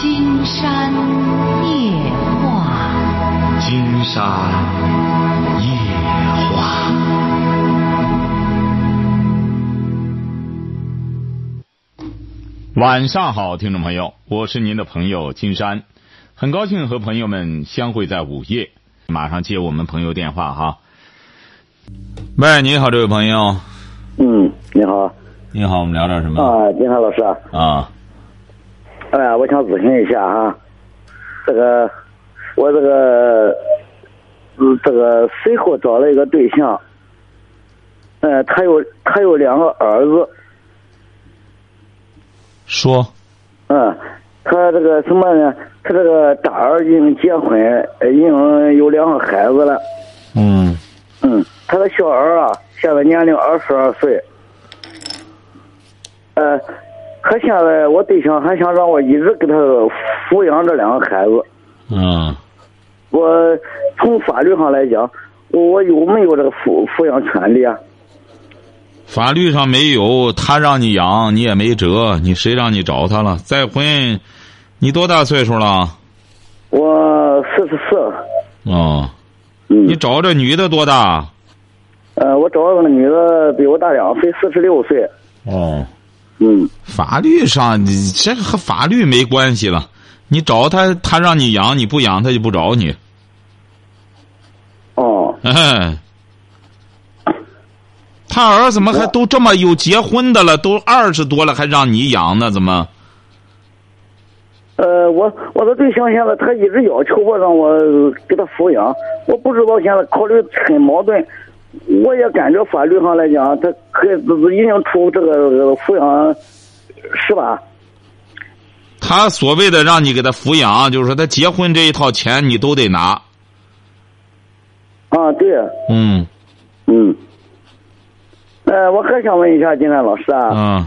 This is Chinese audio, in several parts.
金山夜话，金山夜话。晚上好，听众朋友，我是您的朋友金山，很高兴和朋友们相会在午夜。马上接我们朋友电话哈。喂，你好，这位朋友。嗯，你好。你好，我们聊点什么？啊，金山老师。啊。哎呀，我想咨询一下哈，这个我这个嗯，这个随后找了一个对象，嗯，他有他有两个儿子。说。嗯，他这个什么呢？他这个大儿已经结婚，已经有两个孩子了。嗯。嗯，他的小儿啊，现在年龄二十二岁。呃，他现在我对象还想让我一直给他抚养这两个孩子。嗯。我从法律上来讲，我我有没有这个抚抚养权利啊？法律上没有，他让你养，你也没辙。你谁让你找他了？再婚，你多大岁数了？我四十四。哦。嗯。你找这女的多大？呃，我找那个女的比我大两岁，四十六岁。哦。嗯。法律上，你这和法律没关系了。你找他，他让你养，你不养他就不找你。哦。哎。他儿子们还都这么有结婚的了，都二十多了，还让你养呢？怎么？呃，我我的对象现在他一直要求我让我给他抚养，我不知道现在考虑很矛盾。我也感觉法律上来讲，他可以已经出这个抚养，是吧？他所谓的让你给他抚养，就是说他结婚这一套钱你都得拿。啊，对。嗯。嗯。呃，我还想问一下金山老师啊。嗯。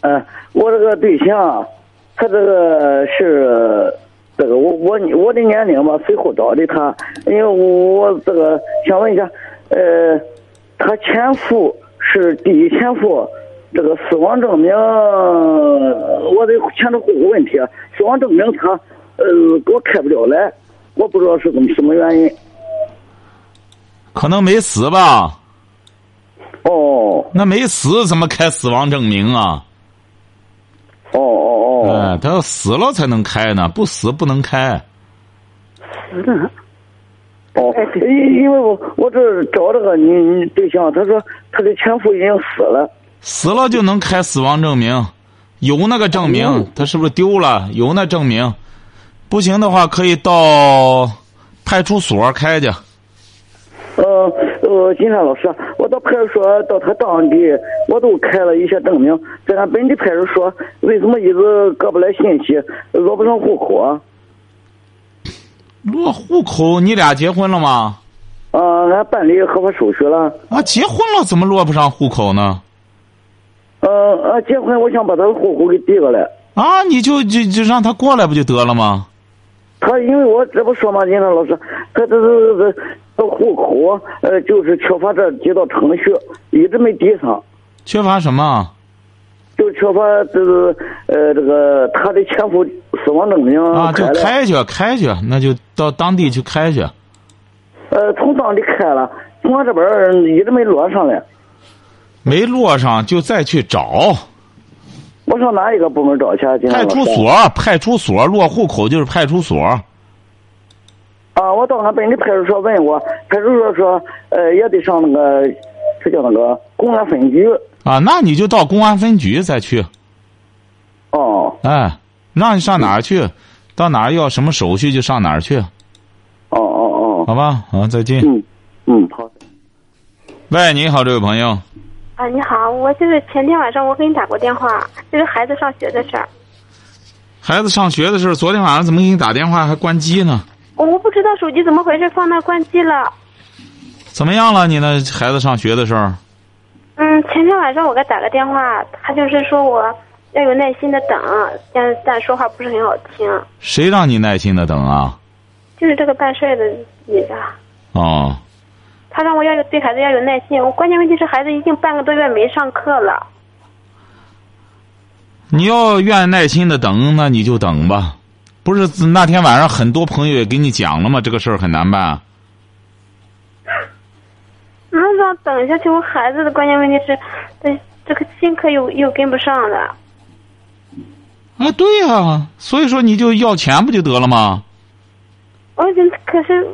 呃，我这个对象，他这个是这个我我我的年龄吧，随后找的他，因为我这个想问一下，呃，他前夫是第一前夫，这个死亡证明，我得牵扯户口问题，死亡证明他呃给我开不了来，我不知道是怎么什么原因。可能没死吧。哦，那没死怎么开死亡证明啊？哦哦哦！哎，他要死了才能开呢，不死不能开。死了。哦，因因为我我这找这个你你对象，他说他的前夫已经死了。死了就能开死亡证明，有那个证明，他是不是丢了？有那证明，不行的话可以到派出所开去。呃呃，金山老师，我到派出所到他当地，我都开了一些证明，在俺本地派出所，为什么一直搁不来信息，落不上户口啊？落户口？你俩结婚了吗？啊，俺办理合法手续了。啊，结婚了怎么落不上户口呢？呃，啊，结婚，我想把他的户口给递过来。啊，你就就就让他过来不就得了吗？他因为我这不说嘛，金山老师，他这这这这户口呃，就是缺乏这几道程序，一直没递上。缺乏什么？就缺乏这个呃，这个他的前夫死亡证明。啊，就开去开去，那就到当地去开去。呃，从当地开了，从我这边一直没落上来。没落上，就再去找。我上哪一个部门找去？派出所，派出所落户口就是派出所。啊，我到俺本地派出所问过，派出所说，呃，也得上那个，是叫那个公安分局。啊，那你就到公安分局再去。哦。哎，让你上哪儿去？到哪儿要什么手续就上哪儿去。哦哦哦。好吧，好，再见。嗯嗯，好。喂，你好，这位朋友。啊，你好，我就是前天晚上我给你打过电话，就是孩子上学的事儿。孩子上学的事儿，昨天晚上怎么给你打电话还关机呢？我我不知道手机怎么回事，放那关机了。怎么样了？你那孩子上学的事儿？嗯，前天晚上我给他打个电话，他就是说我要有耐心的等，但但说话不是很好听。谁让你耐心的等啊？就是这个办事的女的。哦。他让我要有对孩子要有耐心，我关键问题是孩子已经半个多月没上课了。你要愿耐心的等，那你就等吧。不是那天晚上很多朋友也给你讲了吗？这个事儿很难办。那让等下去，我孩子的关键问题是，这这个新课又又跟不上了。啊，对呀、所以说你就要钱不就得了吗？我觉得可是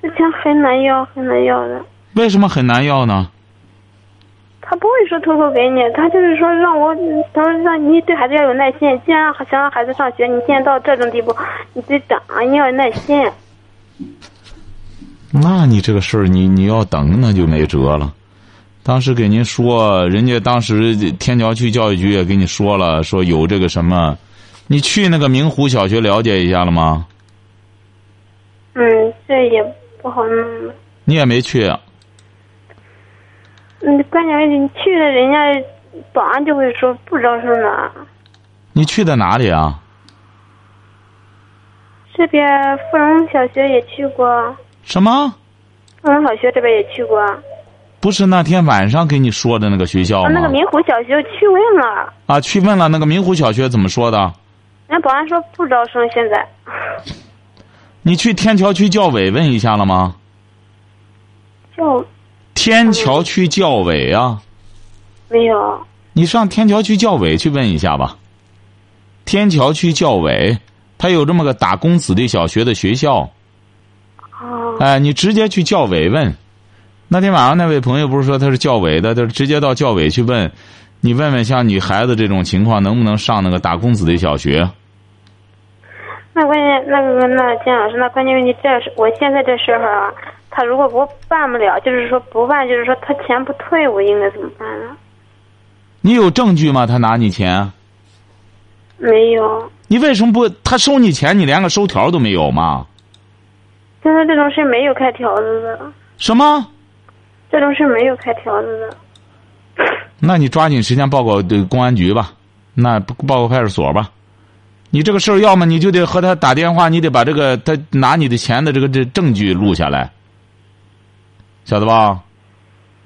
这钱很难要，很难要的。为什么很难要呢？他不会说偷偷给你，他就是说让我，他说让你对孩子要有耐心。既然想让孩子上学，你现在到这种地步，你得等，你要有耐心。那你这个事儿，你你要等，那就没辙了。当时给您说，人家当时天桥区教育局也给你说了，说有这个什么，你去那个明湖小学了解一下了吗？嗯，这也不好弄。你也没去，嗯，关键你去了，人家保安就会说不招生呢。你去的哪里啊？这边芙蓉小学也去过，什么？芙蓉小学这边也去过。不是那天晚上给你说的那个学校？那个明湖小学去问了，啊，去问了那个明湖小学怎么说的？人家保安说不招生，现在。你去天桥区教委问一下了吗？教天桥区教委啊，没有。你上天桥区教委去问一下吧。天桥区教委，他有这么个打工子弟小学的学校，哦，哎，你直接去教委问。那天晚上那位朋友不是说他是教委的，他直接到教委去问，你问问像你孩子这种情况能不能上那个打工子弟小学？那关键那个那金老师，那关键问题这是我现在这时候啊，他如果不办不了，就是说不办，就是说他钱不退，我应该怎么办呢？你有证据吗？他拿你钱？没有，你为什么不？他收你钱，你连个收条都没有吗？现在这种事没有开条子的，什么？这种事没有开条子的。那你抓紧时间报告对公安局吧，那报告派出所吧。你这个事儿，要么你就得和他打电话，你得把这个他拿你的钱的这个这证据录下来，晓得吧？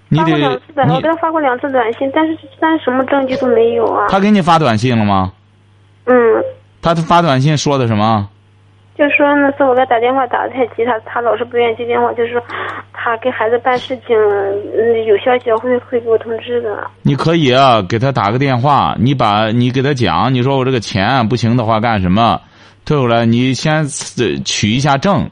你发过得两次短，我给他发过两次短信，但是但是什么证据都没有啊。他给你发短信了吗？嗯，他发短信说的什么？就说那次我给他打电话打的太急，他他老是不愿意接电话，就是说他给孩子办事情，嗯，有消息会会给我通知的。你可以啊，给他打个电话，你把你给他讲，你说我这个钱不行的话干什么？退回来，你先呃取一下证。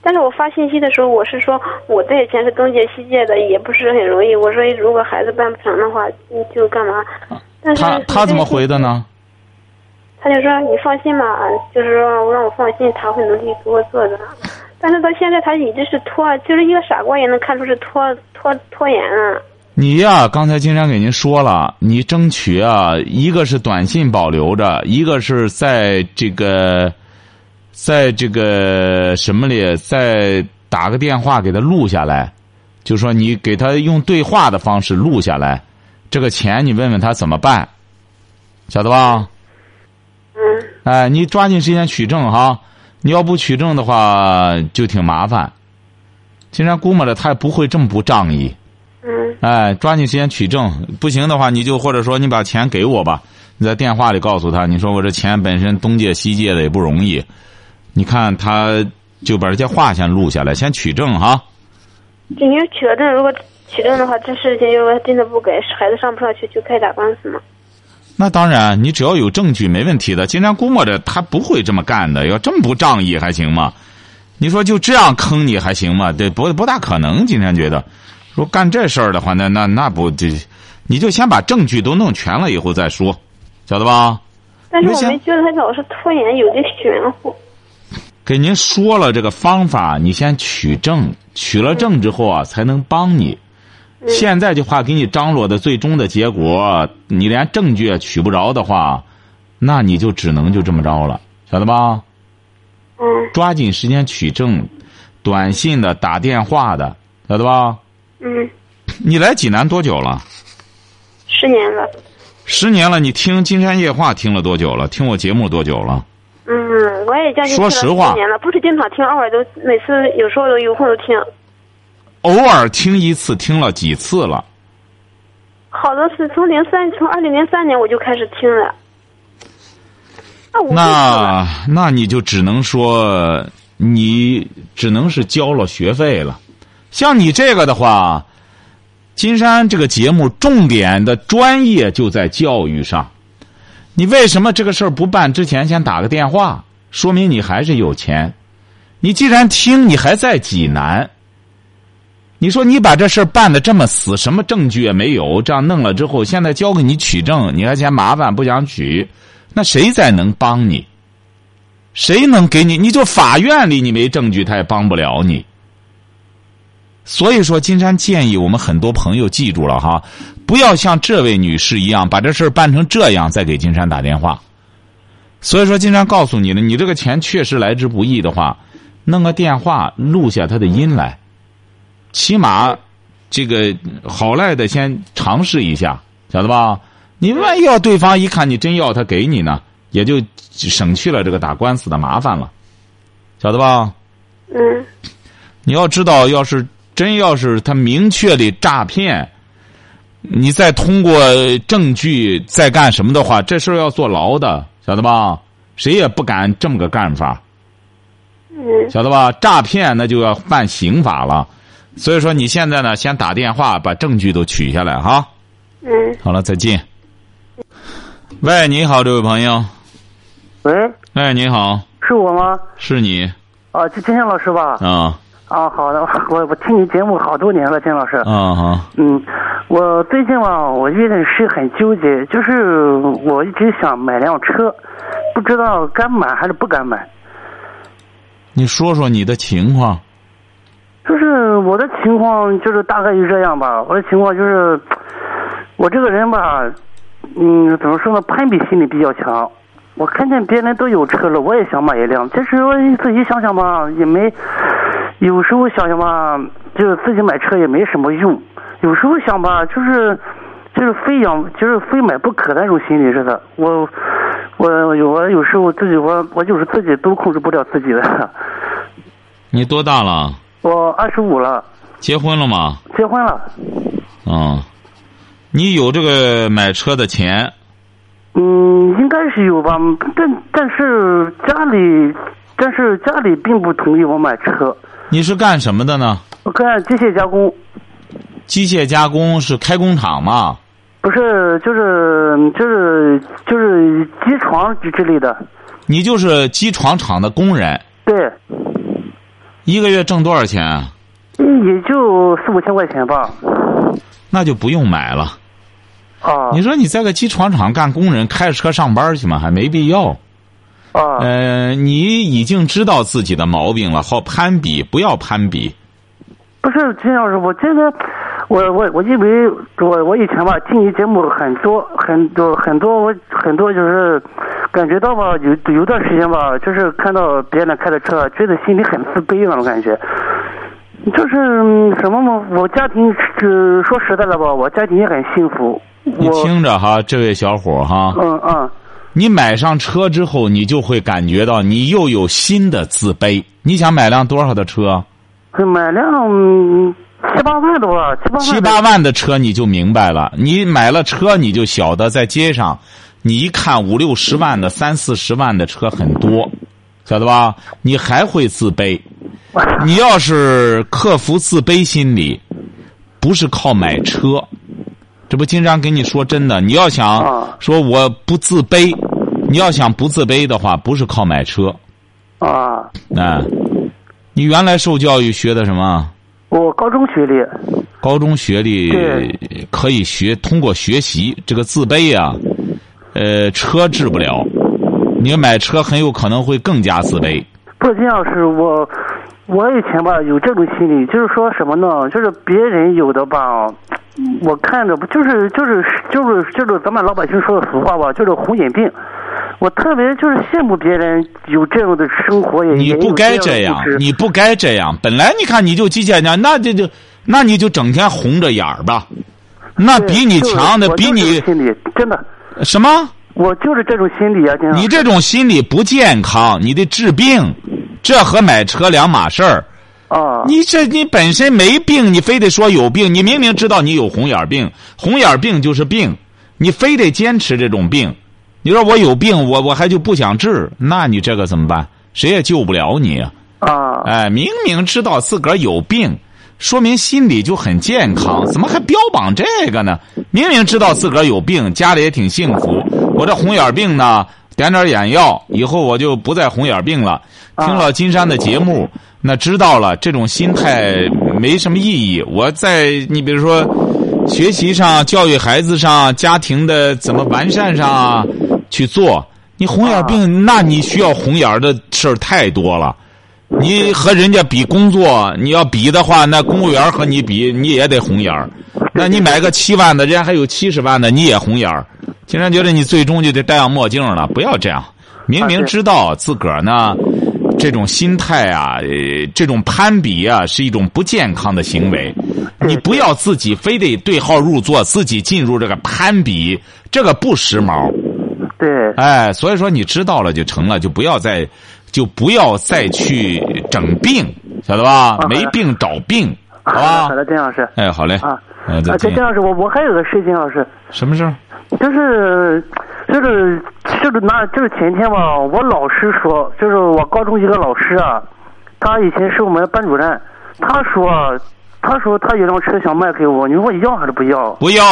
但是我发信息的时候，我是说我这些钱是东借西借的，也不是很容易。我说如果孩子办不成的话，你就干嘛？但是他他怎么回的？呢？他就说你放心吧，就是说让我放心，他会努力给我做的。但是到现在他一直是拖，就是一个傻瓜也能看出是拖拖拖延啊。你呀，刚才金山给您说了，你争取啊，一个是短信保留着，一个是在这个，在这个什么里，再打个电话给他录下来，就说你给他用对话的方式录下来，这个钱你问问他怎么办，晓得吧？嗯，哎，你抓紧时间取证哈，你要不取证的话就挺麻烦。金山估摸着他也不会这么不仗义。嗯哎，抓紧时间取证，不行的话，你就或者说你把钱给我吧。你在电话里告诉他，你说我这钱本身东借西借的也不容易，你看他就把这些话先录下来，先取证哈。就你取了证，如果取证的话，这事情如果真的不给，孩子上不上去就开始打官司嘛。那当然，你只要有证据，没问题的。金山估摸着他不会这么干的，要这么不仗义还行吗？你说就这样坑你还行吗？对，不不大可能。金山觉得，如果干这事儿的话，那那那不这，你就先把证据都弄全了以后再说，晓得吧？但是我你先们觉得他老是拖延，有点玄乎。给您说了这个方法，你先取证，取了证之后啊，才能帮你。现在就怕给你张罗的最终的结果，你连证据也取不着的话，那你就只能就这么着了，晓得吧？嗯抓紧时间取证，短信的、打电话的，晓得吧？嗯，你来济南多久了？十年了。十年了。你听《金山夜话》听了多久了？听我节目多久了？嗯，我也将近说实话十年了，不是经常听，偶尔都每次有时候都有空都听。偶尔听一次，听了几次了？好的是从零三从二零零三年我就开始听了，那我那那你就只能说，你只能是交了学费了。像你这个的话，金山这个节目重点的专业就在教育上。你为什么这个事儿不办之前先打个电话？说明你还是有钱。你既然听，你还在济南。你说你把这事办的这么死，什么证据也没有，这样弄了之后，现在交给你取证，你还嫌麻烦不想取，那谁再能帮你？谁能给你？你就法院里你没证据，他也帮不了你。所以说，金山建议我们很多朋友记住了哈，不要像这位女士一样把这事儿办成这样，再给金山打电话。所以说，金山告诉你了，你这个钱确实来之不易的话，弄个电话录下他的音来，起码这个好赖的先尝试一下，晓得吧？你万一要对方一看你真要他给你呢，也就省去了这个打官司的麻烦了，晓得吧？嗯你要知道，要是真要是他明确的诈骗，你再通过证据再干什么的话，这事儿要坐牢的，晓得吧？谁也不敢这么个干法，嗯晓得吧？诈骗那就要犯刑法了。所以说，你现在呢，先打电话把证据都取下来哈。嗯，好了，再见。喂，你好，这位朋友。喂，哎，你好，是我吗？是你啊，金金天老师吧？啊啊，好的，我我听你节目好多年了，金老师。啊好，嗯，我最近吧，我有点事很纠结，就是我一直想买辆车，不知道该买还是不该买。你说说你的情况。就是我的情况，就是大概就这样吧。我的情况就是，我这个人吧，嗯，怎么说呢，攀比心理比较强。我看见别人都有车了，我也想买一辆。其实我自己想想吧，也没，有时候想想吧，就是自己买车也没什么用。有时候想吧，就是，就是非养，就是非买不可那种心理似的。我，我有我有时候自己我我就是自己都控制不了自己的。你多大了？我二十五了，结婚了吗？结婚了。啊，你有这个买车的钱？嗯，应该是有吧，但但是家里，但是家里并不同意我买车。你是干什么的呢？我干机械加工，机械加工是开工厂吗？不是，就是就是就是机床之之类的。你就是机床厂的工人，对，一个月挣多少钱啊？也就四五千块钱吧。那就不用买了。啊你说你在个机床厂干工人，开着车上班去吗？还没必要。啊呃，你已经知道自己的毛病了，好攀比，不要攀比。不是金老师，我真的，我我我因为我我以前吧听你节目很多很多很多我很多就是感觉到吧有有段时间吧，就是看到别人开的车，觉得心里很自卑那种感觉。就是嗯什么嘛，我家庭是说实在的吧，我家庭也很幸福。你听着哈，这位小伙哈，嗯嗯你买上车之后，你就会感觉到你又有新的自卑。你想买辆多少的车？买辆嗯七八万的吧，七八万的七八万的车你就明白了。你买了车，你就晓得在街上，你一看五六十万的、三四十万的车很多，晓得吧？你还会自卑。你要是克服自卑心理，不是靠买车。这不经常跟你说真的，你要想啊说我不自卑，你要想不自卑的话，不是靠买车。啊，哎，你原来受教育学的什么？我高中学历。高中学历可以学，通过学习这个自卑啊，呃，车治不了。你买车很有可能会更加自卑。不是金老师，我我以前吧有这种心理，就是说什么呢？就是别人有的吧，我看着不就是就是就是就是咱们老百姓说的俗话吧，就是红眼病。我特别就是羡慕别人有这样的生活，也你不该这样，你不该这样。本来你看你就机械家，那这就那你就整天红着眼儿吧，那比你强的，比你心理真的，什么？我就是这种心理啊，你这种心理不健康，你得治病，这和买车两码事儿。啊，你这你本身没病，你非得说有病。你明明知道你有红眼病，红眼病就是病，你非得坚持这种病，你说我有病，我我还就不想治，那你这个怎么办？谁也救不了你啊！啊，哎，明明知道自个儿有病，说明心里就很健康，怎么还标榜这个呢？明明知道自个儿有病，家里也挺幸福。我这红眼病呢，点点眼药，以后我就不再红眼病了。听了金山的节目，那知道了，这种心态没什么意义。我在你比如说，学习上、教育孩子上、家庭的怎么完善上啊去做。你红眼病，那你需要红眼的事儿太多了。你和人家比工作，你要比的话，那公务员和你比，你也得红眼儿。那你买个七万的，人家还有七十万的，你也红眼儿。竟然觉得你最终就得戴上墨镜了，不要这样。明明知道自个儿呢，这种心态啊，呃，这种攀比啊，是一种不健康的行为。你不要自己非得对号入座，自己进入这个攀比，这个不时髦。对，哎，所以说你知道了就成了，就不要再，就不要再去整病，晓得吧？没病找病，好吧？好的，丁老师。哎，好嘞。啊，嗯，再啊，见郑。老师，我我还有个事情，老师，什么事儿？就是就是就是那就是前天吧，我老师说，就是我高中一个老师啊，他以前是我们班主任，他说他说他有辆车想卖给我，你说我要还是不要？不要，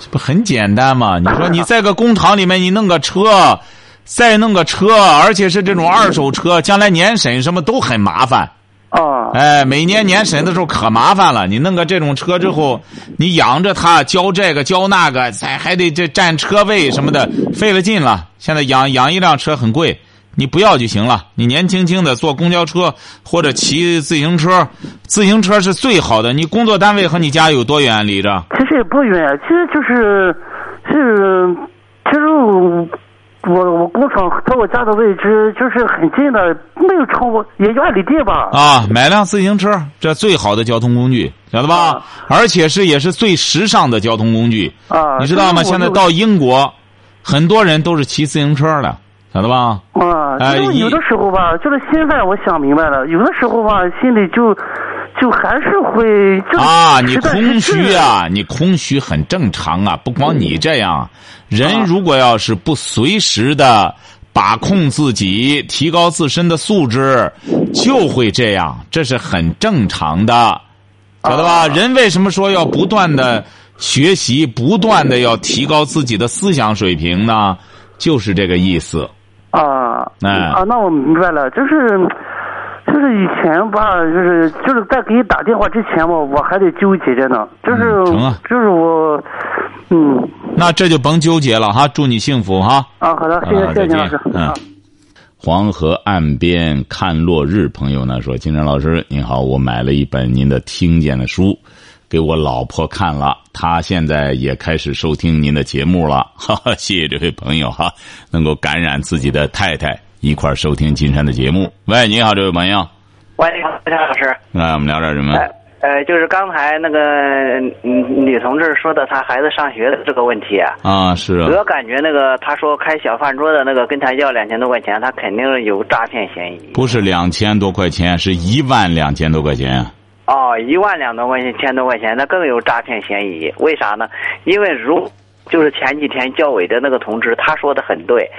这不很简单吗？你说你在个工厂里面，你弄个车，再弄个车，而且是这种二手车，将来年审什么都很麻烦。啊，哎，每年年审的时候可麻烦了。你弄个这种车之后，你养着它，交这个交那个，再还得这占车位什么的，费了劲了。现在养养一辆车很贵，你不要就行了。你年轻轻的坐公交车或者骑自行车，自行车是最好的。你工作单位和你家有多远离着？其实也不远，其实就是是其实我我我工厂和我家的位置就是很近的，没有超过也就二里地吧。啊，买辆自行车，这最好的交通工具，晓得吧？啊而且是也是最时尚的交通工具。啊，你知道吗？现在到英国，很多人都是骑自行车的，晓得吧？啊，哎一因为有的时候吧，就是现在我想明白了，有的时候吧，心里就就还是会就是啊，你空虚啊，你空虚很正常啊，不光你这样，人啊如果要是不随时的把控自己，提高自身的素质，就会这样，这是很正常的，晓得吧？啊人为什么说要不断的学习，不断的要提高自己的思想水平呢？就是这个意思。啊哎啊，那我明白了，就是就是以前吧，就是就是在给你打电话之前吧，我还得纠结着呢，就是、嗯成啊就是我，嗯那这就甭纠结了哈，祝你幸福哈。啊，好的，谢谢啊谢谢金老师嗯啊。黄河岸边看落日，朋友呢说：“金山老师您好，我买了一本您的听见的书，给我老婆看了，她现在也开始收听您的节目了。哈哈，谢谢这位朋友哈，能够感染自己的太太一块儿收听金山的节目。喂，你好，这位朋友，喂，你好，陈老师。来我们聊点什么？呃呃，就是刚才那个嗯女同志说的，她孩子上学的这个问题啊，啊，是啊我感觉那个她说开小饭桌的那个跟她要两千多块钱，她肯定有诈骗嫌疑。不是两千多块钱，是一万两千多块钱。哦，一万两多块钱，千多块钱，那更有诈骗嫌疑。为啥呢？因为如就是前几天教委的那个同志，他说的很对，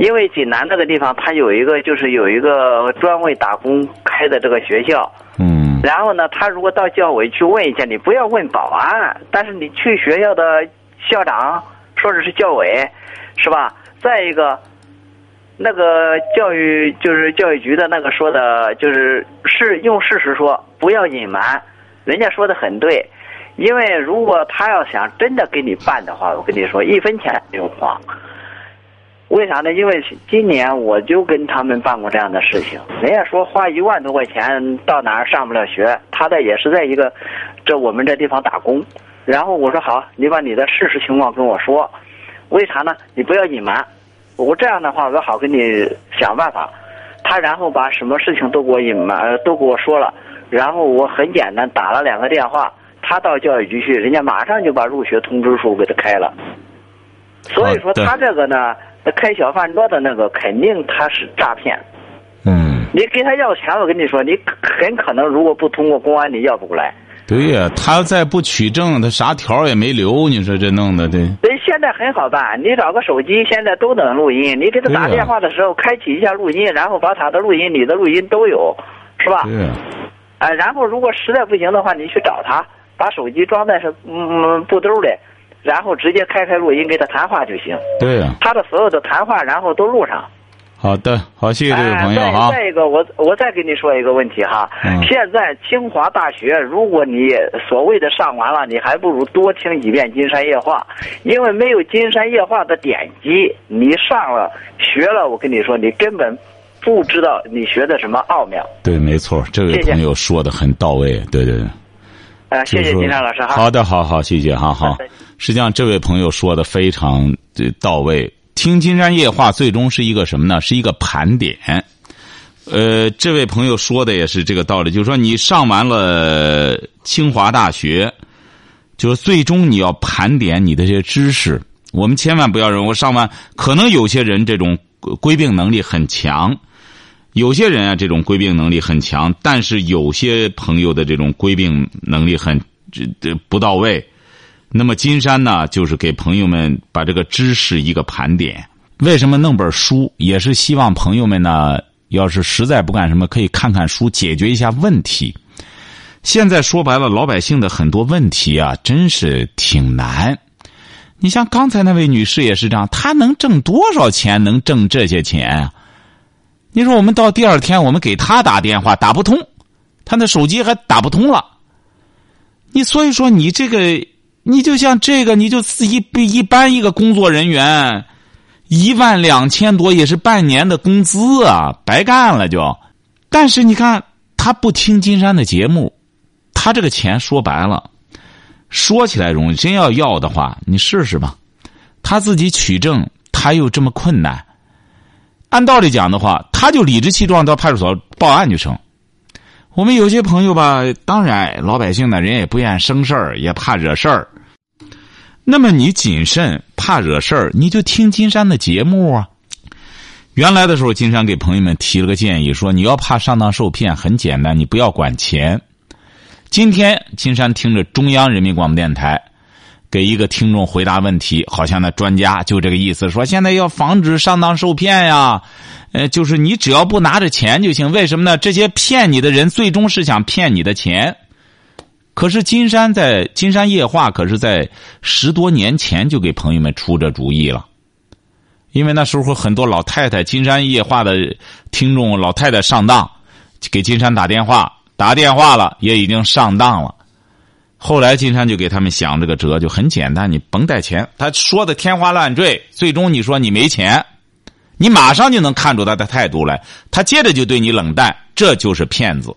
因为济南这个地方，他有一个就是有一个专为打工开的这个学校。嗯然后呢，他如果到教委去问一下，你不要问保安，但是你去学校的校长说的是教委，是吧？再一个，那个教育就是教育局的那个说的，就是是用事实说，不要隐瞒，人家说的很对。因为如果他要想真的给你办的话，我跟你说，一分钱不用花。为啥呢？因为今年我就跟他们办过这样的事情，人家说花一万多块钱到哪儿上不了学，他的也是在一个这我们这地方打工。然后我说好，你把你的事实情况跟我说，为啥呢？你不要隐瞒，我这样的话我好跟你想办法。他然后把什么事情都给我隐瞒，都给我说了，然后我很简单打了两个电话，他到教育局去，人家马上就把入学通知书给他开了。所以说他这个呢，开小饭桌的那个肯定他是诈骗。嗯你给他要钱，我跟你说，你很可能如果不通过公安，你要不过来。对呀，他再不取证，他啥条也没留，你说这弄的，对。对，现在很好办，你找个手机，现在都能录音。你给他打电话的时候，开启一下录音，然后把他的录音、你的录音都有，是吧？对呀，啊，然后如果实在不行的话，你去找他，把手机装在是嗯布兜里，然后直接开开录音给他谈话就行。对呀。他的所有的谈话，然后都录上。好的，好，谢谢这位哎朋友哈。再再一个，我我再跟你说一个问题哈。嗯现在清华大学，如果你所谓的上完了，你还不如多听几遍《金山夜话》，因为没有《金山夜话》的典籍，你上了学了，我跟你说，你根本不知道你学的什么奥妙。对，没错，这位朋友说的很到位，对对对。啊、谢谢金山老师哈。好的，好好，谢谢哈，好。实际上，这位朋友说的非常呃到位。听《金山夜话》最终是一个什么呢？是一个盘点。呃，这位朋友说的也是这个道理，就是说你上完了清华大学，就是最终你要盘点你的这些知识。我们千万不要认为我上完，可能有些人这种归并能力很强，有些人啊这种归并能力很强，但是有些朋友的这种归并能力很这这不到位。那么金山呢，就是给朋友们把这个知识一个盘点。为什么弄本书？也是希望朋友们呢，要是实在不干什么，可以看看书，解决一下问题。现在说白了，老百姓的很多问题啊，真是挺难。你像刚才那位女士也是这样，她能挣多少钱？能挣这些钱？你说我们到第二天，我们给他打电话打不通，他那手机还打不通了。你所以说你这个，你就像这个，你就一一般一个工作人员，一万两千多也是半年的工资啊，白干了就。但是你看，他不听金山的节目，他这个钱说白了，说起来容易，真要要的话，你试试吧。他自己取证，他又这么困难，按道理讲的话，他就理直气壮到派出所报案就成。我们有些朋友吧，当然老百姓呢，人也不愿生事儿，也怕惹事儿。那么你谨慎，怕惹事儿，你就听金山的节目啊。原来的时候，金山给朋友们提了个建议，说你要怕上当受骗，很简单，你不要管钱。今天金山听着中央人民广播电台给一个听众回答问题，好像那专家就这个意思，说现在要防止上当受骗呀。呃，就是你只要不拿着钱就行。为什么呢？这些骗你的人最终是想骗你的钱。可是金山在金山夜话，可是在十多年前就给朋友们出这主意了。因为那时候很多老太太金山夜话的听众老太太上当，给金山打电话，打电话了也已经上当了。后来金山就给他们想这个辙，就很简单，你甭带钱。他说的天花乱坠，最终你说你没钱。你马上就能看出他的态度来，他接着就对你冷淡，这就是骗子。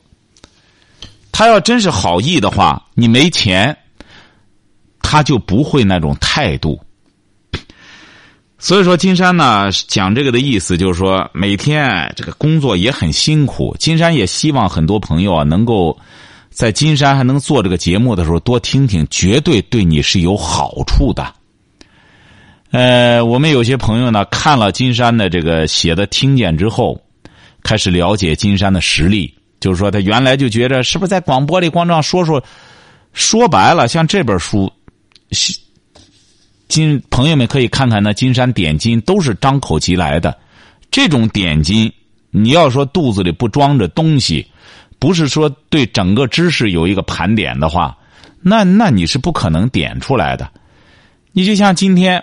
他要真是好意的话，你没钱，他就不会那种态度。所以说，金山呢讲这个的意思就是说，每天这个工作也很辛苦。金山也希望很多朋友啊，能够在金山还能做这个节目的时候多听听，绝对对你是有好处的。呃，我们有些朋友呢，看了金山的这个写的听见之后，开始了解金山的实力。就是说，他原来就觉得是不是在广播里光这样说说，说白了，像这本书，金朋友们可以看看那金山点金都是张口即来的。这种点金，你要说肚子里不装着东西，不是说对整个知识有一个盘点的话，那那你是不可能点出来的。你就像今天。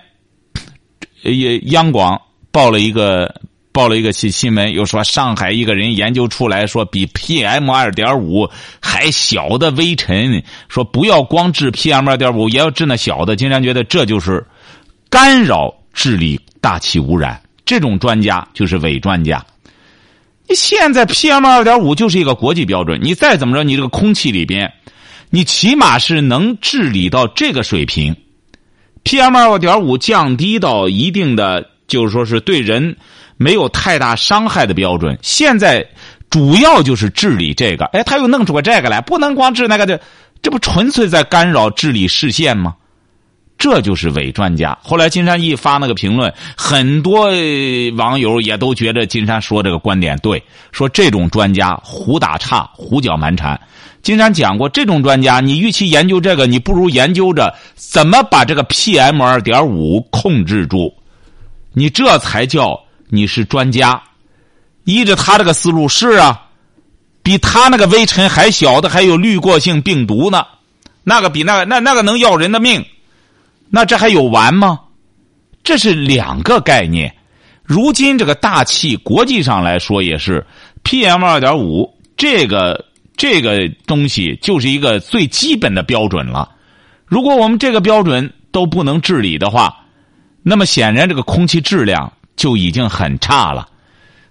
也央广报了一个报了一个新新闻，又说上海一个人研究出来说比 PM 二点五还小的微尘，说不要光治 PM 二点五，也要治那小的。金山觉得这就是干扰治理大气污染，这种专家就是伪专家。你现在 PM 二点五就是一个国际标准，你再怎么着，你这个空气里边，你起码是能治理到这个水平。PM 二点五降低到一定的，就是说是对人没有太大伤害的标准。现在主要就是治理这个，哎，他又弄出个这个来，不能光治那个的，这不纯粹在干扰治理视线吗？这就是伪专家。后来金山一发那个评论，很多网友也都觉得金山说这个观点对，说这种专家胡打岔、胡搅蛮缠。金山讲过，这种专家，你与其研究这个，你不如研究着怎么把这个 PM 二点五控制住，你这才叫你是专家。依着他这个思路，是啊，比他那个微尘还小的还有滤过性病毒呢，那个比那个那那个能要人的命，那这还有完吗？这是两个概念。如今这个大气国际上来说也是 PM 二点五这个。这个东西就是一个最基本的标准了。如果我们这个标准都不能治理的话，那么显然这个空气质量就已经很差了。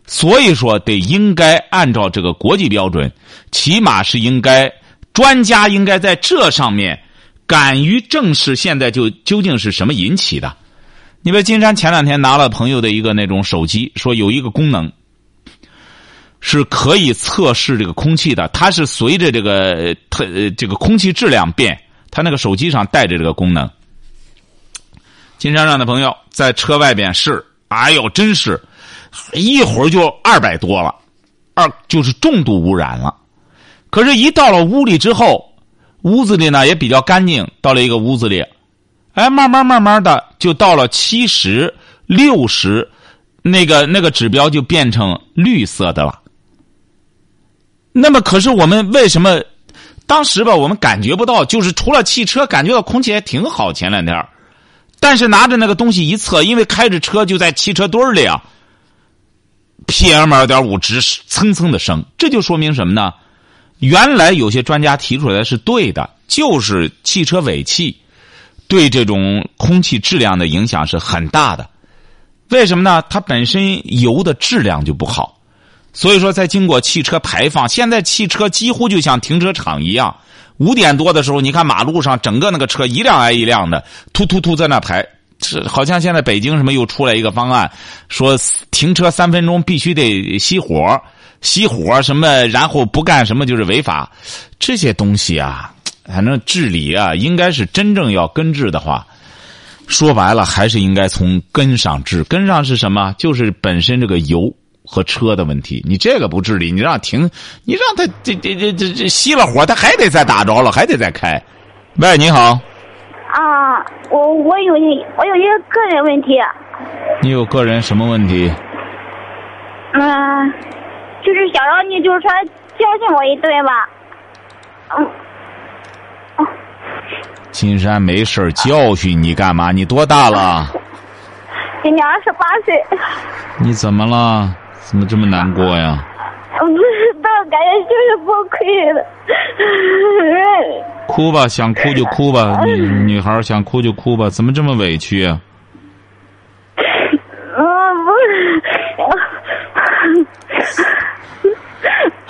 所以说，得应该按照这个国际标准，起码是应该专家应该在这上面敢于正视现在就究竟是什么引起的。你比如金山前两天拿了朋友的一个那种手机，说有一个功能。是可以测试这个空气的，它是随着这个特这个空气质量变，它那个手机上带着这个功能。金山上的朋友在车外边试，哎呦，真是一会儿就二百多了，二就是重度污染了。可是，一到了屋里之后，屋子里呢也比较干净，到了一个屋子里，哎，慢慢慢慢的就到了七十六十，那个那个指标就变成绿色的了。那么，可是我们为什么当时吧，我们感觉不到？就是除了汽车，感觉到空气还挺好。前两天，但是拿着那个东西一测，因为开着车就在汽车堆里啊，PM 二点五值蹭蹭的升。这就说明什么呢？原来有些专家提出来是对的，就是汽车尾气对这种空气质量的影响是很大的。为什么呢？它本身油的质量就不好。所以说，在经过汽车排放，现在汽车几乎就像停车场一样。五点多的时候，你看马路上整个那个车一辆挨一辆的，突突突在那排。好像现在北京什么又出来一个方案，说停车三分钟必须得熄火，熄火什么，然后不干什么就是违法。这些东西啊，反正治理啊，应该是真正要根治的话，说白了还是应该从根上治。根上是什么？就是本身这个油。和车的问题，你这个不治理，你让停，你让他这这这这这熄了火，他还得再打着了，还得再开。喂，你好。啊，我我有一我有一个个人问题。你有个人什么问题？嗯，就是想让你就是说教训我一顿吧。嗯。金山没事教训你干嘛？你多大了？今年二十八岁。你怎么了？怎么这么难过呀？我不知道，感觉就是崩溃了。哭吧，想哭就哭吧，女女孩想哭就哭吧，怎么这么委屈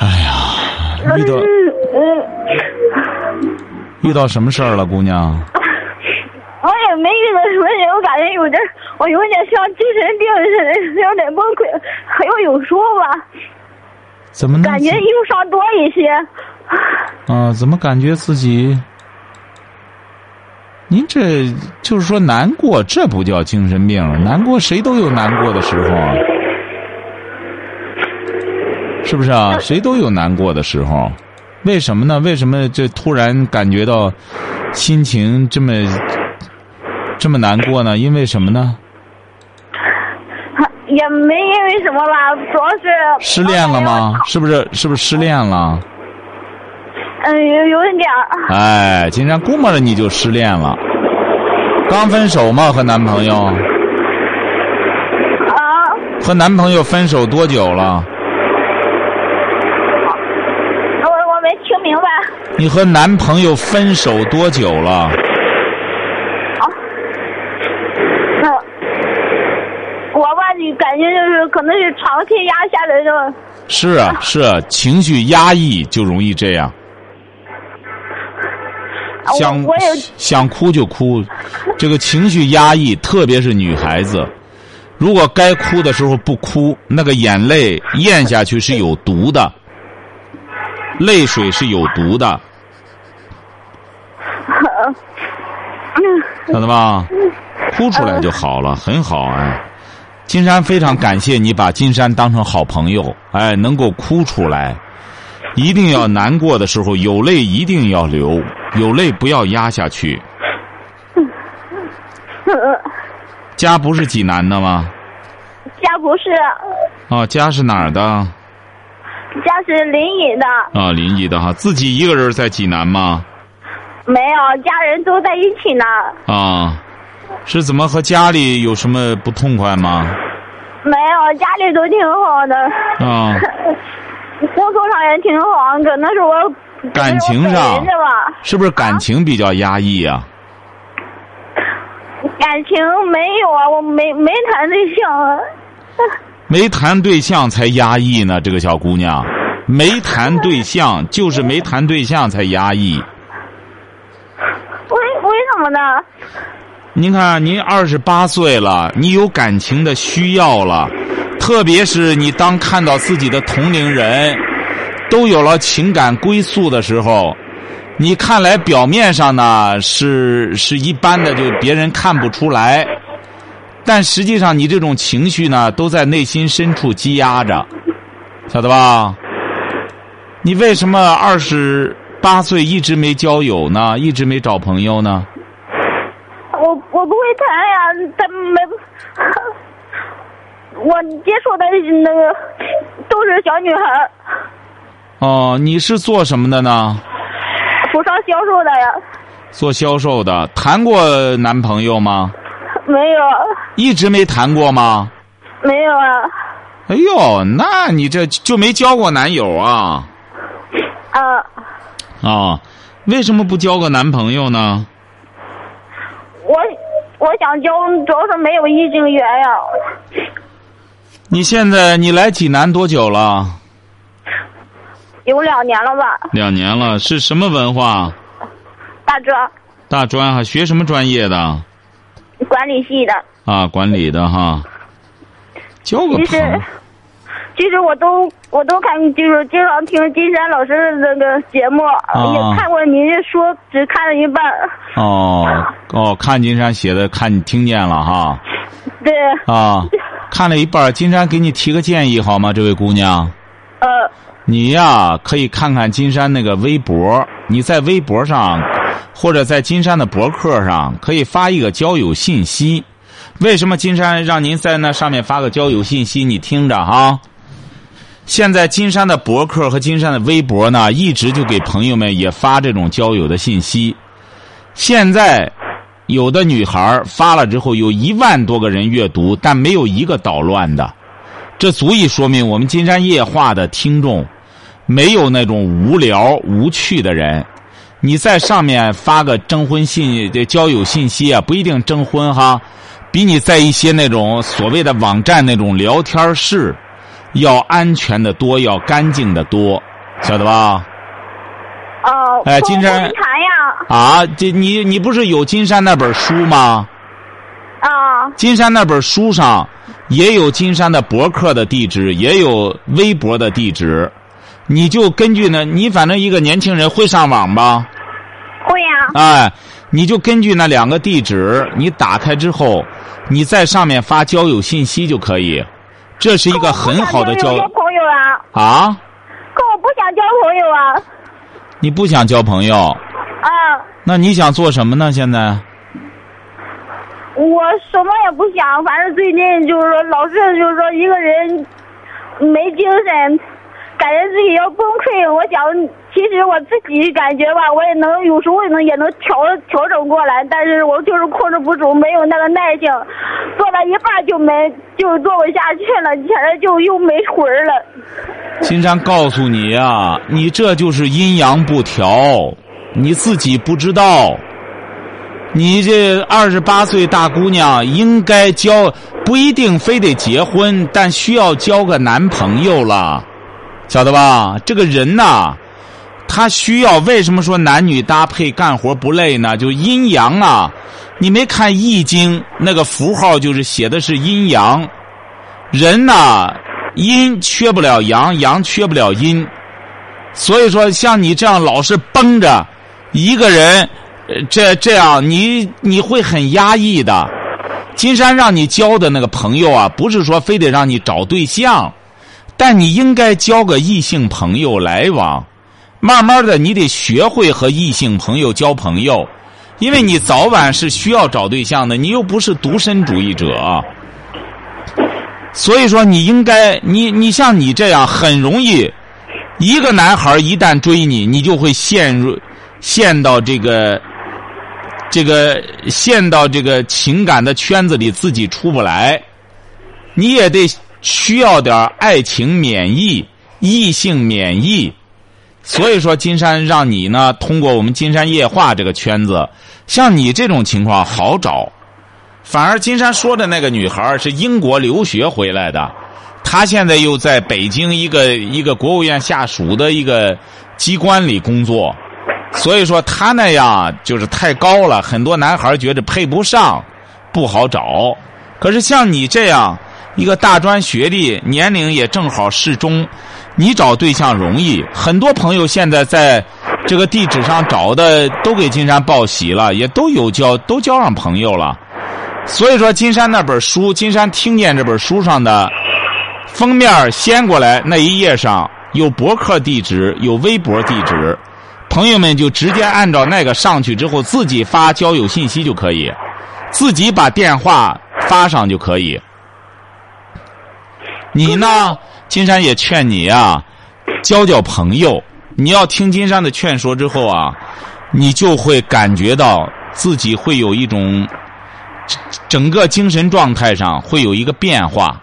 哎呀，遇到遇到什么事儿了，姑娘？我也没遇到什么人，我感觉有点，我有点像精神病似的，有点崩溃。还要有说吧？怎么？感觉忧伤多一些。啊，怎么感觉自己？您这就是说难过，这不叫精神病。难过谁都有难过的时候，是不是啊？谁都有难过的时候，为什么呢？为什么这突然感觉到心情这么？这么难过呢？因为什么呢？也没因为什么吧，主要是失恋了吗？是不是？是不是失恋了？嗯，有有一点。哎，今天估摸着你就失恋了。刚分手吗？和男朋友？啊。和男朋友分手多久了？我我没听明白。你和男朋友分手多久了？感觉就是可能是长期压下来的。是啊，是啊，情绪压抑就容易这样。想想哭就哭，这个情绪压抑，特别是女孩子，如果该哭的时候不哭，那个眼泪咽下去是有毒的，泪水是有毒的。晓得吧？哭出来就好了，很好哎。金山非常感谢你把金山当成好朋友，哎，能够哭出来，一定要难过的时候有泪一定要流，有泪不要压下去。家不是济南的吗？家不是，哦，家是哪儿的？家是临沂的，啊，临沂的哈，自己一个人在济南吗？没有，家人都在一起呢。啊，是怎么和家里有什么不痛快吗？没有，家里都挺好的。啊，工作上也挺好，可能是我感情上是吧。是不是感情比较压抑啊、感情没有啊，我没没谈对象啊。没谈对象才压抑呢，这个小姑娘，没谈对象就是没谈对象才压抑。为为什么呢？您看，您二十八岁了，你有感情的需要了，特别是你当看到自己的同龄人都有了情感归宿的时候，你看来表面上呢是是一般的，就别人看不出来，但实际上你这种情绪呢都在内心深处积压着，晓得吧？你为什么二十八岁一直没交友呢？一直没找朋友呢？我我不会谈呀，他没，我接触的那个都是小女孩，哦，你是做什么的呢？服装销售的呀，做销售的，谈过男朋友吗？没有，一直没谈过吗？没有啊，哎呦，那你这就没交过男友啊？啊，啊，为什么不交个男朋友呢？我我想交，主要是没有异性缘呀，你现在你来济南多久了？有两年了吧，两年了，是什么文化？大专大专哈，学什么专业的？管理系的，啊，管理的哈。交个其实朋友，其实我都我都看，就是经常听金山老师的那个节目，啊也看过您说，只看了一半。哦哦，看金山写的，看你听见了哈对，啊，看了一半，金山给你提个建议好吗？这位姑娘。呃，你呀，可以看看金山那个微博，你在微博上，或者在金山的博客上，可以发一个交友信息。为什么金山让您在那上面发个交友信息？你听着哈。现在金山的博客和金山的微博呢，一直就给朋友们也发这种交友的信息。现在有的女孩发了之后，有一万多个人阅读，但没有一个捣乱的。这足以说明我们金山夜话的听众没有那种无聊无趣的人。你在上面发个征婚信、这交友信息啊，不一定征婚哈，比你在一些那种所谓的网站那种聊天室要安全的多，要干净的多，晓得吧？哦，哎金山，啊，这你你不是有金山那本书吗？啊，金山那本书上也有金山的博客的地址，也有微博的地址，你就根据呢，你反正一个年轻人会上网吧？会呀，哎，你就根据那两个地址，你打开之后，你在上面发交友信息就可以。这是一个很好的交交朋友啊，啊！可我不想交朋友啊，你不想交朋友，啊，那你想做什么呢？现在我什么也不想，反正最近就是说，老是就是说一个人没精神，感觉自己要崩溃。我想，其实我自己感觉吧，我也能有时候也能也能调调整过来，但是我就是控制不住，没有那个耐性，做到一半就没就做不下去了，现在就又没魂了。金山告诉你呀、你这就是阴阳不调，你自己不知道。你这二十八岁大姑娘应该交，不一定非得结婚，但需要交个男朋友了，晓得吧？这个人呐，他需要为什么说男女搭配干活不累呢？就阴阳啊，你没看《易经》那个符号就是写的是阴阳，人呐，阴缺不了阳，阳缺不了阴，所以说像你这样老是绷着，一个人这这样你你会很压抑的。金山让你交的那个朋友啊，不是说非得让你找对象，但你应该交个异性朋友来往。慢慢的，你得学会和异性朋友交朋友，因为你早晚是需要找对象的，你又不是独身主义者。所以说，你应该，你你像你这样，很容易，一个男孩一旦追你，你就会陷入陷到这个这个陷到这个情感的圈子里，自己出不来。你也得需要点爱情免疫、异性免疫。所以说，金山让你呢，通过我们金山夜话这个圈子，像你这种情况好找。反而金山说的那个女孩是英国留学回来的，她现在又在北京一个一个国务院下属的一个机关里工作，所以说她那样就是太高了，很多男孩觉得配不上，不好找。可是像你这样一个大专学历，年龄也正好适中，你找对象容易。很多朋友现在在这个地址上找的都给金山报喜了，也都有交都交上朋友了。所以说，金山那本书，金山听见这本书上的封面掀过来那一页上有博客地址，有微博地址，朋友们就直接按照那个上去之后，自己发交友信息就可以，自己把电话发上就可以。你呢，金山也劝你啊，交交朋友。你要听金山的劝说之后啊，你就会感觉到自己会有一种。整个精神状态上会有一个变化，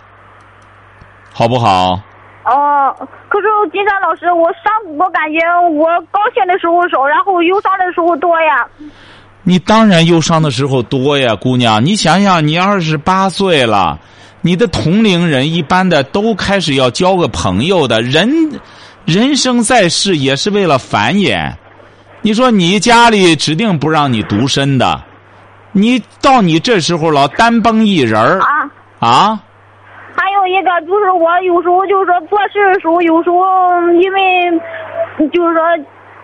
好不好？哦，可是金山老师，我伤我感觉我高兴的时候少，然后忧伤的时候多呀。你当然忧伤的时候多呀，姑娘。你想想，你二十八岁了，你的同龄人一般的都开始要交个朋友的人，人生在世也是为了繁衍。你说你家里指定不让你独身的。你到你这时候老单崩一人儿啊啊！还有一个就是我有时候就是说做事的时候，有时候因为就是说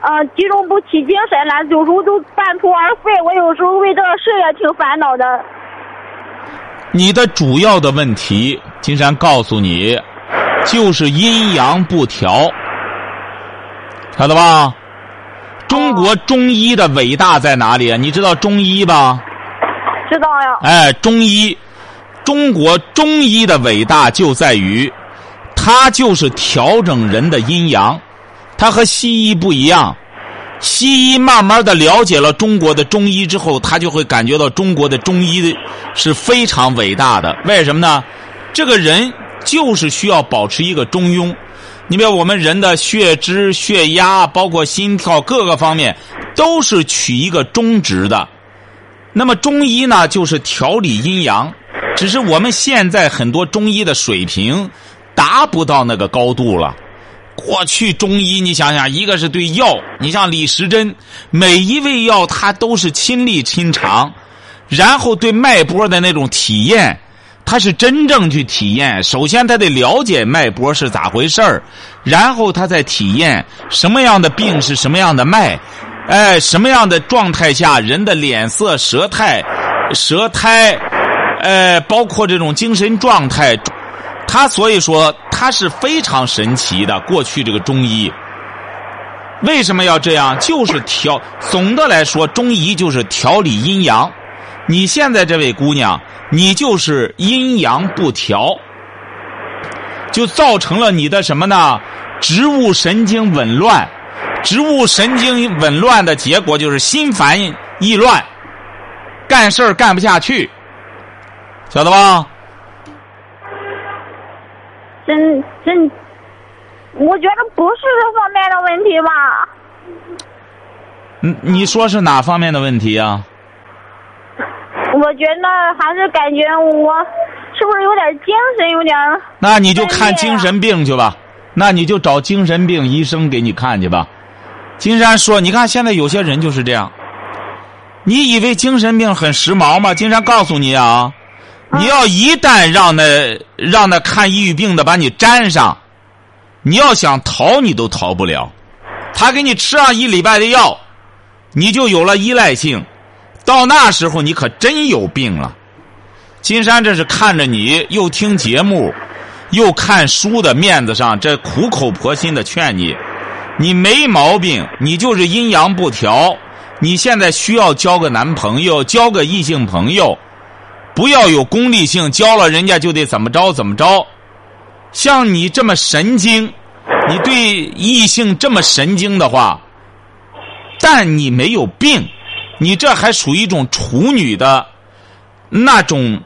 呃集中不起精神来，有时候都半途而废。我有时候为这个事也挺烦恼的。你的主要的问题，金山告诉你，就是阴阳不调，晓得吧？中国中医的伟大在哪里啊？你知道中医吧？知道呀。哎，中医，中国中医的伟大就在于，它就是调整人的阴阳，它和西医不一样。西医慢慢的了解了中国的中医之后，他就会感觉到中国的中医是非常伟大的。为什么呢？这个人就是需要保持一个中庸。你比如我们人的血脂、血压，包括心跳各个方面，都是取一个中值的。那么中医呢，就是调理阴阳，只是我们现在很多中医的水平达不到那个高度了。过去中医，你想想，一个是对药，你像李时珍，每一味药他都是亲力亲尝，然后对脉搏的那种体验，他是真正去体验。首先他得了解脉搏是咋回事儿，然后他再体验什么样的病是什么样的脉。哎，什么样的状态下，人的脸色、舌苔、舌苔，哎，包括这种精神状态，他所以说它是非常神奇的。过去这个中医为什么要这样？就是调，总的来说，中医就是调理阴阳。你现在这位姑娘，你就是阴阳不调，就造成了你的什么呢？植物神经紊乱。植物神经紊乱的结果就是心烦意乱，干事儿干不下去，晓得吧？真真，我觉得不是这方面的问题吧。你，你说是哪方面的问题啊？我觉得还是感觉我是不是有点精神有点？那你就看精神病去吧，那你就找精神病医生给你看去吧。金山说：“你看，现在有些人就是这样。你以为精神病很时髦吗？金山告诉你啊，你要一旦让那让那看抑郁病的把你粘上，你要想逃你都逃不了。他给你吃上一礼拜的药，你就有了依赖性。到那时候，你可真有病了。金山这是看着你又听节目，又看书的面子上，这苦口婆心的劝你，你没毛病，你就是阴阳不调。你现在需要交个男朋友，交个异性朋友，不要有功利性，教了人家就得怎么着怎么着。像你这么神经，你对异性这么神经的话，但你没有病。你这还属于一种处女的那种、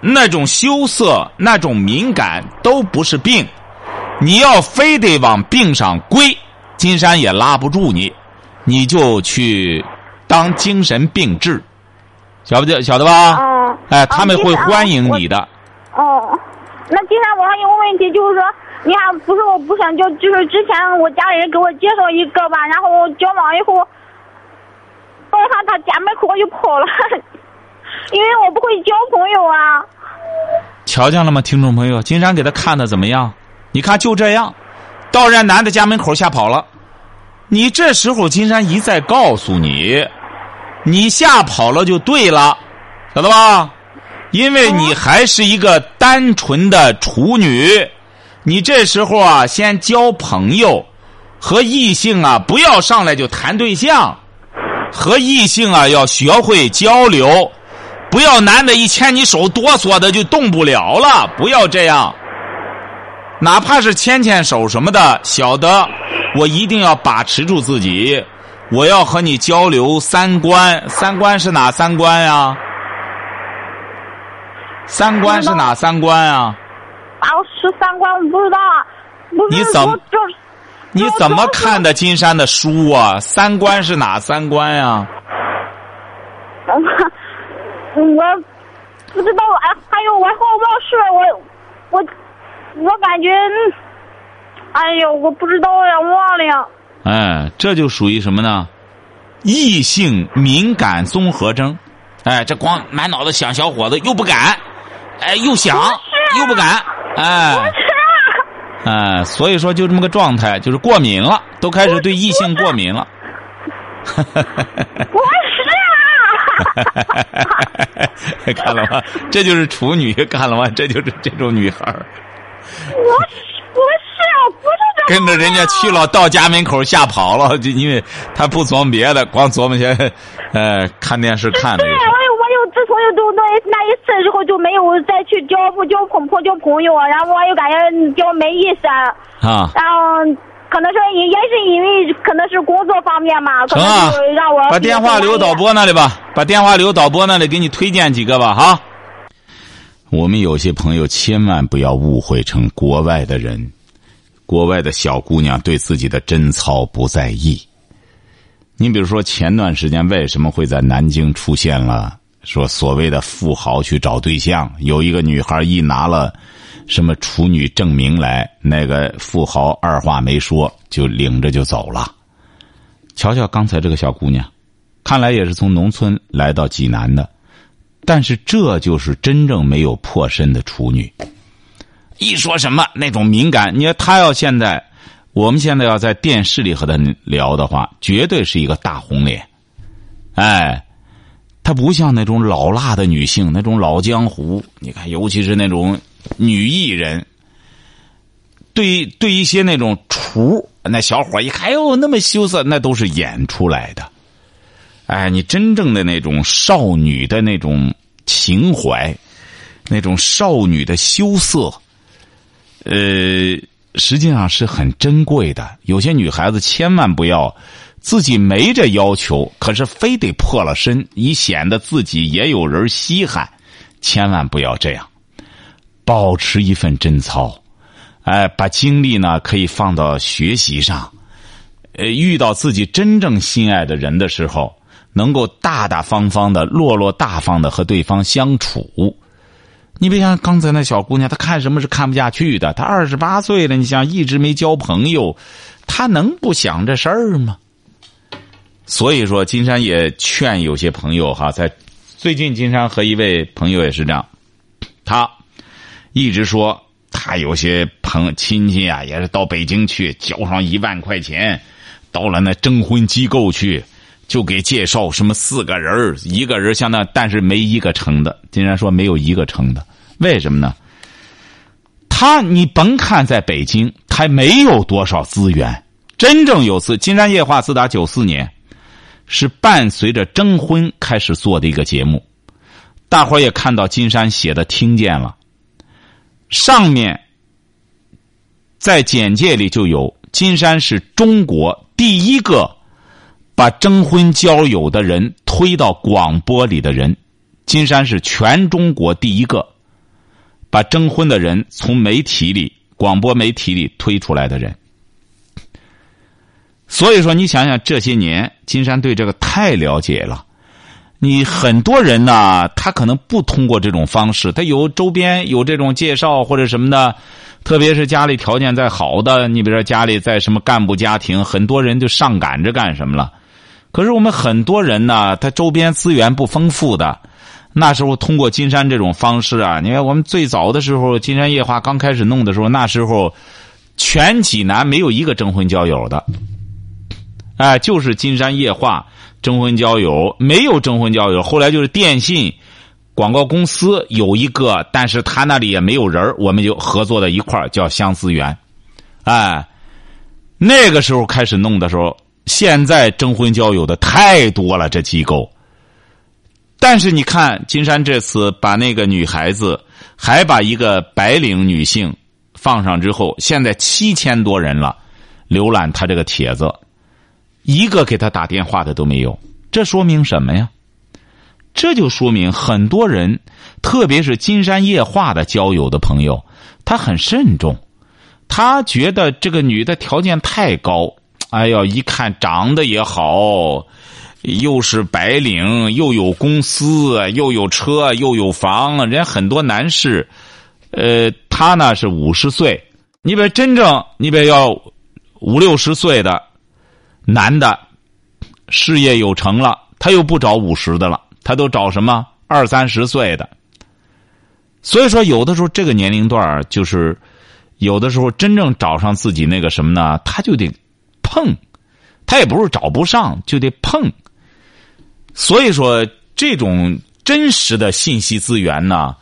那种羞涩、那种敏感，都不是病。你要非得往病上归，金山也拉不住你，你就去当精神病治，晓不晓得吧？哦。哎，他们会欢迎你的。哦，那金山，我还有个问题，就是说，你看，不是我不想交，就是之前我家里人给我介绍一个吧，然后交往以后。到他他家门口我就跑了，因为我不会交朋友啊。瞧见了吗，听众朋友？金山给他看的怎么样？你看就这样，到人家男的家门口吓跑了。你这时候金山一再告诉你，你吓跑了就对了，晓得吧？因为你还是一个单纯的处女，你这时候啊，先交朋友，和异性啊，不要上来就谈对象。和异性啊，要学会交流，不要男的一牵你手哆嗦的就动不了了，不要这样。哪怕是牵牵手什么的，晓得我一定要把持住自己，我要和你交流三观，三观是哪三观呀？三观是哪三观啊？啊，十三观，我不知道。你怎么？你怎么看的金山的书啊？三观是哪三观呀？我 我不知道啊，还有我好忘事，我我我感觉，哎呦，我不知道呀，忘了。呀。哎，这就属于什么呢？异性敏感综合征。哎，这光满脑子想小伙子，又不敢，哎，又想又不敢，哎。哎，所以说就这么个状态，就是过敏了，都开始对异性过敏了。不是啊！看了吗？这就是处女，看了吗？这就是这种女孩儿。我不是，不是跟着人家去了，到家门口吓跑了，就因为他不琢磨别的，光琢磨些，呃，看电视看的。自从有都那那一次之后，就没有再去交不交朋朋交朋友，然后我又感觉交没意思啊。然后可能说也也是因为可能是工作方面嘛，可能就让我把电话留导播那里吧，把电话留导播那里，给你推荐几个吧，哈。我们有些朋友千万不要误会成国外的人，国外的小姑娘对自己的贞操不在意。你比如说前段时间为什么会在南京出现了？说所谓的富豪去找对象，有一个女孩一拿了什么处女证明来，那个富豪二话没说就领着就走了。瞧瞧刚才这个小姑娘，看来也是从农村来到济南的，但是这就是真正没有破身的处女。一说什么那种敏感，你说她要现在，我们现在要在电视里和她聊的话，绝对是一个大红脸，哎。她不像那种老辣的女性，那种老江湖。你看，尤其是那种女艺人，对对一些那种厨，那小伙一看，哟，那么羞涩，那都是演出来的。哎，你真正的那种少女的那种情怀，那种少女的羞涩，呃，实际上是很珍贵的。有些女孩子千万不要。自己没这要求，可是非得破了身，以显得自己也有人稀罕。千万不要这样，保持一份贞操。哎，把精力呢可以放到学习上。呃，遇到自己真正心爱的人的时候，能够大大方方的、落落大方的和对方相处。你别像刚才那小姑娘，她看什么是看不下去的。她二十八岁了，你想一直没交朋友，她能不想这事儿吗？所以说，金山也劝有些朋友哈，在最近，金山和一位朋友也是这样，他一直说他有些朋亲戚啊，也是到北京去交上一万块钱，到了那征婚机构去，就给介绍什么四个人一个人相当，但是没一个成的。金山说没有一个成的，为什么呢？他你甭看在北京，他没有多少资源。真正有次，金山夜话自打九四年，是伴随着征婚开始做的一个节目。大伙儿也看到金山写的听见了，上面在简介里就有金山是中国第一个。把征婚交友的人推到广播里的人，金山是全中国第一个把征婚的人从媒体里、广播媒体里推出来的人。所以说，你想想这些年，金山对这个太了解了。你很多人呢，他可能不通过这种方式，他有周边有这种介绍或者什么的，特别是家里条件再好的，你比如说家里在什么干部家庭，很多人就上赶着干什么了。可是我们很多人呢，他周边资源不丰富的，那时候通过金山这种方式啊，你看我们最早的时候，金山夜话刚开始弄的时候，那时候全济南没有一个征婚交友的，哎，就是金山夜话征婚交友，没有征婚交友。后来就是电信广告公司有一个，但是他那里也没有人我们就合作在一块叫相思园，哎，那个时候开始弄的时候。现在征婚交友的太多了，这机构。但是你看，金山这次把那个女孩子，还把一个白领女性放上之后，现在七千多人了，浏览他这个帖子，一个给他打电话的都没有。这说明什么呀？这就说明很多人，特别是金山夜话的交友的朋友，他很慎重，他觉得这个女的条件太高。哎呀，一看长得也好，又是白领，又有公司，又有车，又有房，人家很多男士，呃，他呢是五十岁，你别真正，你别要五六十岁的男的，事业有成了，他又不找五十的了，他都找什么二三十岁的。所以说，有的时候这个年龄段就是有的时候真正找上自己那个什么呢，他就得。碰，他也不是找不上，就得碰。所以说，这种真实的信息资源呢，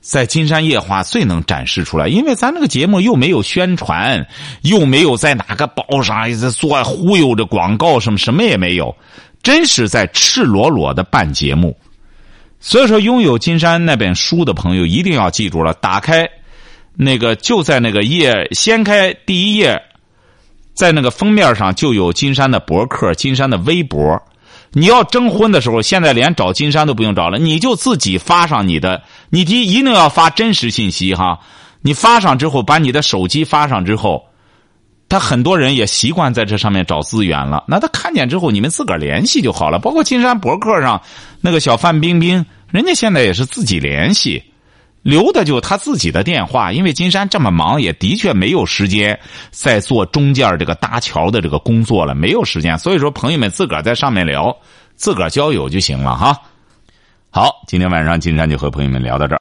在金山夜话最能展示出来。因为咱这个节目又没有宣传，又没有在哪个报上在做忽悠着广告，什么什么也没有，真是在赤裸裸的办节目。所以说，拥有金山那本书的朋友一定要记住了，打开那个就在那个页，掀开第一页。在那个封面上就有金山的博客、金山的微博。你要征婚的时候，现在连找金山都不用找了，你就自己发上你的。你第一定要发真实信息哈。你发上之后，把你的手机发上之后，他很多人也习惯在这上面找资源了。那他看见之后，你们自个儿联系就好了。包括金山博客上那个小范冰冰，人家现在也是自己联系。留的就他自己的电话，因为金山这么忙，也的确没有时间在做中间这个搭桥的这个工作了，没有时间。所以说，朋友们自个儿在上面聊，自个儿交友就行了哈。好，今天晚上金山就和朋友们聊到这儿，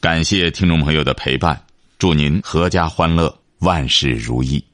感谢听众朋友的陪伴，祝您阖家欢乐，万事如意。